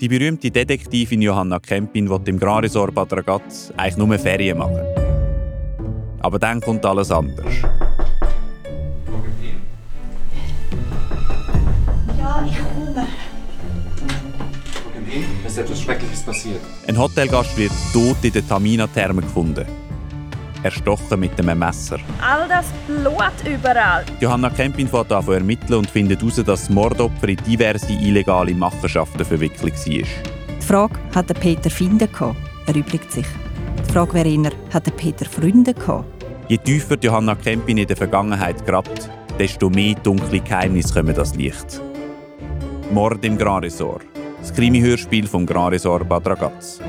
Die berühmte Detektivin Johanna Kempin will im Grand Resort Bad Ragaz eigentlich nur Ferien machen. Aber dann kommt alles anders. Ja, ich komme. Es ist etwas Schreckliches passiert. Ein Hotelgast wird tot in der Tamina-Therme gefunden. Erstochen mit einem Messer. All das Blut überall. Johanna Kempin fährt an zu ermitteln und findet heraus, dass das Mordopfer in diverse illegale Machenschaften verwickelt war. Die Frage hat der Peter Finden gehabt, erübrigt sich. Die Frage wäre eher, hat der Peter Freunde gehabt? Je tiefer die Johanna Kempin in der Vergangenheit grabt, desto mehr dunkle Geheimnisse kommen das Licht. Mord im Grand Resort. Das Krimi-Hörspiel vom Grand Resort Bad Ragaz.